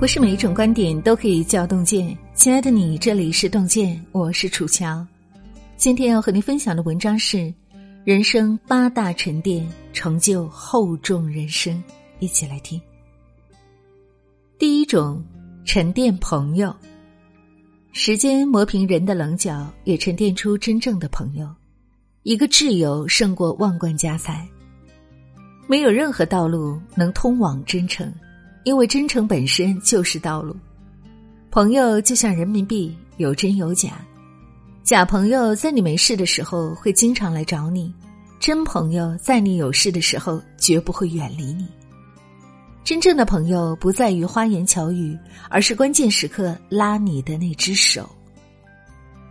不是每一种观点都可以叫洞见。亲爱的你，这里是洞见，我是楚乔。今天要和您分享的文章是：人生八大沉淀，成就厚重人生。一起来听。第一种沉淀朋友，时间磨平人的棱角，也沉淀出真正的朋友。一个挚友胜过万贯家财。没有任何道路能通往真诚。因为真诚本身就是道路，朋友就像人民币，有真有假。假朋友在你没事的时候会经常来找你，真朋友在你有事的时候绝不会远离你。真正的朋友不在于花言巧语，而是关键时刻拉你的那只手。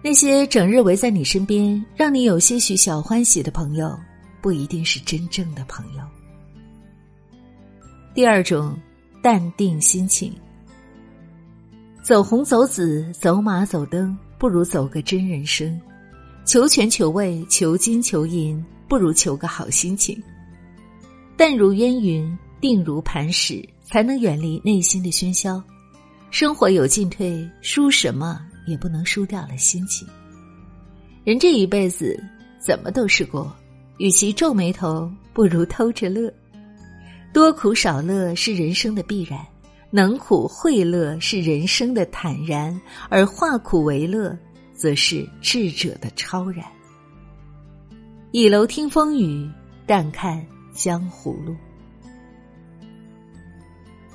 那些整日围在你身边，让你有些许小欢喜的朋友，不一定是真正的朋友。第二种。淡定心情，走红走紫走马走灯，不如走个真人生；求全求位求金求银，不如求个好心情。淡如烟云，定如磐石，才能远离内心的喧嚣。生活有进退，输什么也不能输掉了心情。人这一辈子怎么都是过，与其皱眉头，不如偷着乐。多苦少乐是人生的必然，能苦会乐是人生的坦然，而化苦为乐，则是智者的超然。倚楼听风雨，淡看江湖路。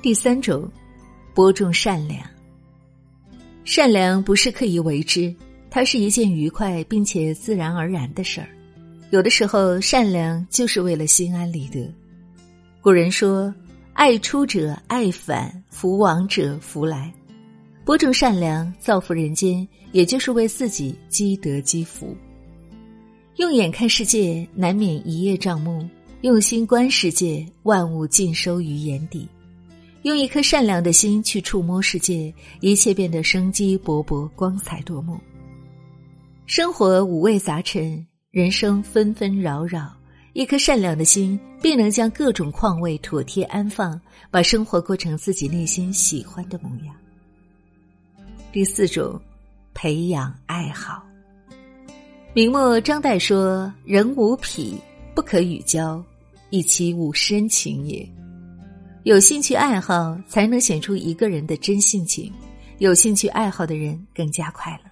第三种，播种善良。善良不是刻意为之，它是一件愉快并且自然而然的事儿。有的时候，善良就是为了心安理得。古人说：“爱出者爱返，福往者福来。”播种善良，造福人间，也就是为自己积德积福。用眼看世界，难免一叶障目；用心观世界，万物尽收于眼底。用一颗善良的心去触摸世界，一切变得生机勃勃、光彩夺目。生活五味杂陈，人生纷纷扰扰。一颗善良的心，便能将各种况味妥帖安放，把生活过成自己内心喜欢的模样。第四种，培养爱好。明末张岱说：“人无癖，不可与交，以其无深情也。”有兴趣爱好，才能显出一个人的真性情。有兴趣爱好的人，更加快乐。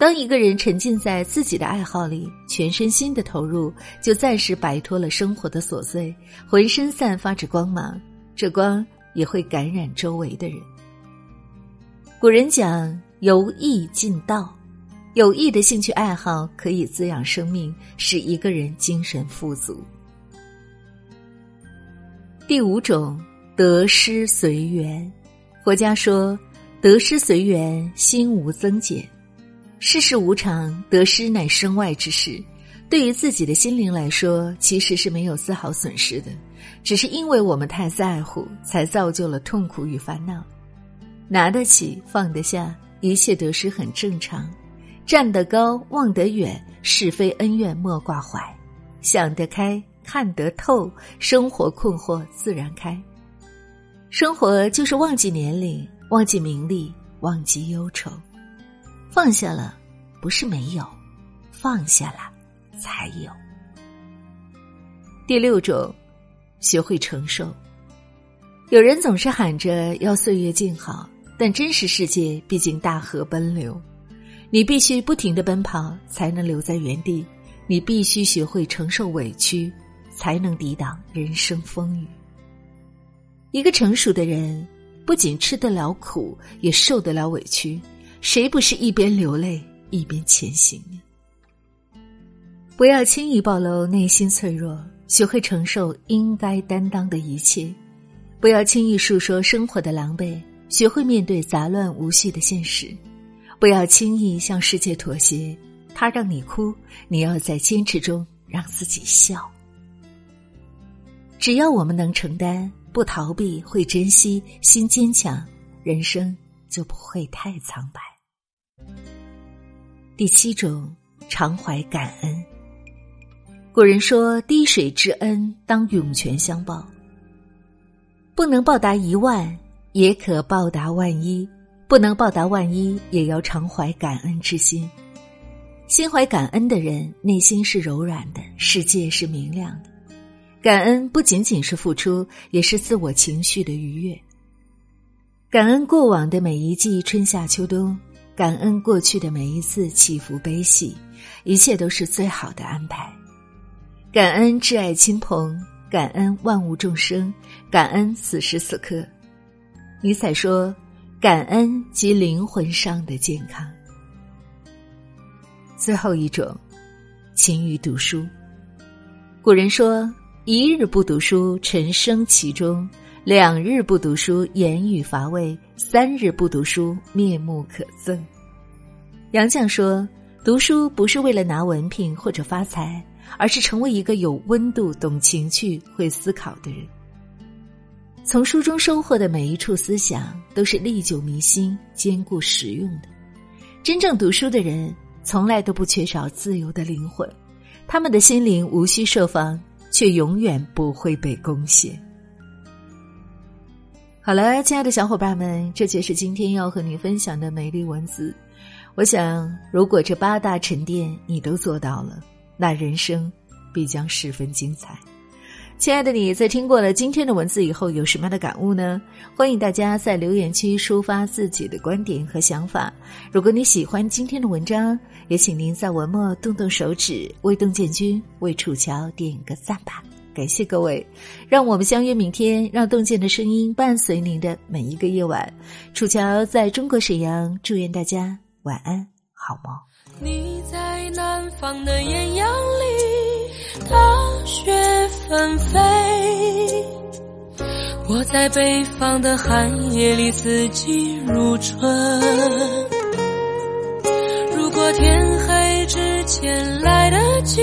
当一个人沉浸在自己的爱好里，全身心的投入，就暂时摆脱了生活的琐碎，浑身散发着光芒，这光也会感染周围的人。古人讲“由易进道”，有益的兴趣爱好可以滋养生命，使一个人精神富足。第五种，得失随缘。佛家说：“得失随缘，心无增减。”世事无常，得失乃身外之事。对于自己的心灵来说，其实是没有丝毫损失的，只是因为我们太在乎，才造就了痛苦与烦恼。拿得起，放得下，一切得失很正常。站得高，望得远，是非恩怨莫挂怀。想得开，看得透，生活困惑自然开。生活就是忘记年龄，忘记名利，忘记忧愁。放下了，不是没有；放下了，才有。第六种，学会承受。有人总是喊着要岁月静好，但真实世界毕竟大河奔流，你必须不停的奔跑，才能留在原地。你必须学会承受委屈，才能抵挡人生风雨。一个成熟的人，不仅吃得了苦，也受得了委屈。谁不是一边流泪一边前行呢？不要轻易暴露内心脆弱，学会承受应该担当的一切；不要轻易诉说生活的狼狈，学会面对杂乱无序的现实；不要轻易向世界妥协，他让你哭，你要在坚持中让自己笑。只要我们能承担，不逃避，会珍惜，心坚强，人生就不会太苍白。第七种，常怀感恩。古人说：“滴水之恩，当涌泉相报。”不能报答一万，也可报答万一；不能报答万一，也要常怀感恩之心。心怀感恩的人，内心是柔软的，世界是明亮的。感恩不仅仅是付出，也是自我情绪的愉悦。感恩过往的每一季春夏秋冬，感恩过去的每一次起伏悲喜，一切都是最好的安排。感恩挚爱亲朋，感恩万物众生，感恩此时此刻。尼采说：“感恩即灵魂上的健康。”最后一种，勤于读书。古人说：“一日不读书，沉生其中；两日不读书，言语乏味；三日不读书，面目可憎。”杨绛说：“读书不是为了拿文凭或者发财。”而是成为一个有温度、懂情趣、会思考的人。从书中收获的每一处思想，都是历久弥新、坚固实用的。真正读书的人，从来都不缺少自由的灵魂，他们的心灵无需设防，却永远不会被攻陷。好了，亲爱的小伙伴们，这就是今天要和你分享的美丽文字。我想，如果这八大沉淀你都做到了。那人生必将十分精彩。亲爱的你，在听过了今天的文字以后，有什么样的感悟呢？欢迎大家在留言区抒发自己的观点和想法。如果你喜欢今天的文章，也请您在文末动动手指，为邓建军、为楚乔点个赞吧。感谢各位，让我们相约明天，让洞见的声音伴随您的每一个夜晚。楚乔在中国沈阳，祝愿大家晚安，好梦。你在南方的艳阳里，大雪纷飞；我在北方的寒夜里，四季如春。如果天黑之前来得及，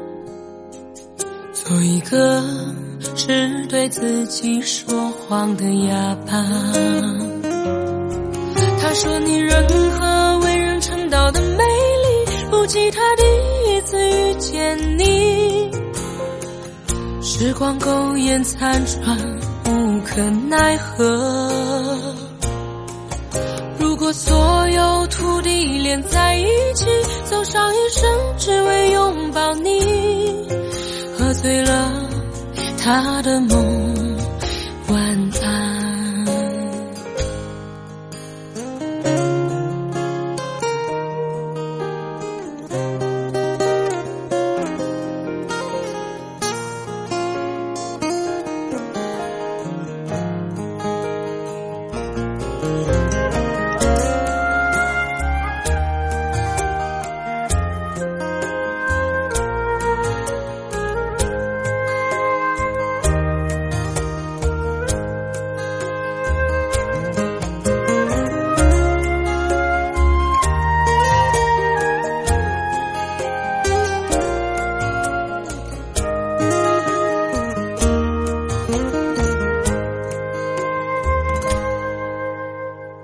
做一个只对自己说谎的哑巴。他说你任何为人称道的美丽，不及他第一次遇见你。时光苟延残喘，无可奈何。如果所有土地连在一起，走上一生只为拥抱你，碎了他的梦，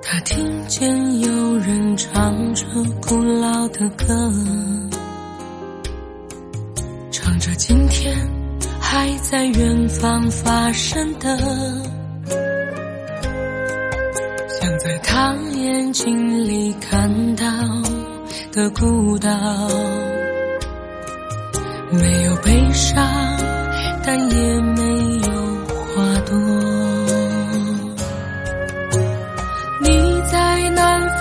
他听见有人唱着古老的歌，唱着今天还在远方发生的，想在他眼睛里看到的孤岛，没有悲伤，但也没有花朵。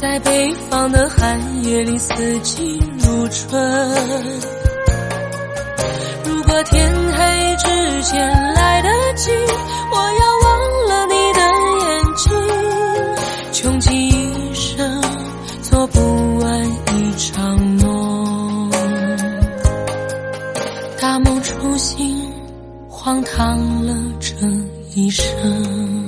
在北方的寒夜里，四季如春。如果天黑之前来得及，我要忘了你的眼睛，穷极一生做不完一场梦。大梦初醒，荒唐了这一生。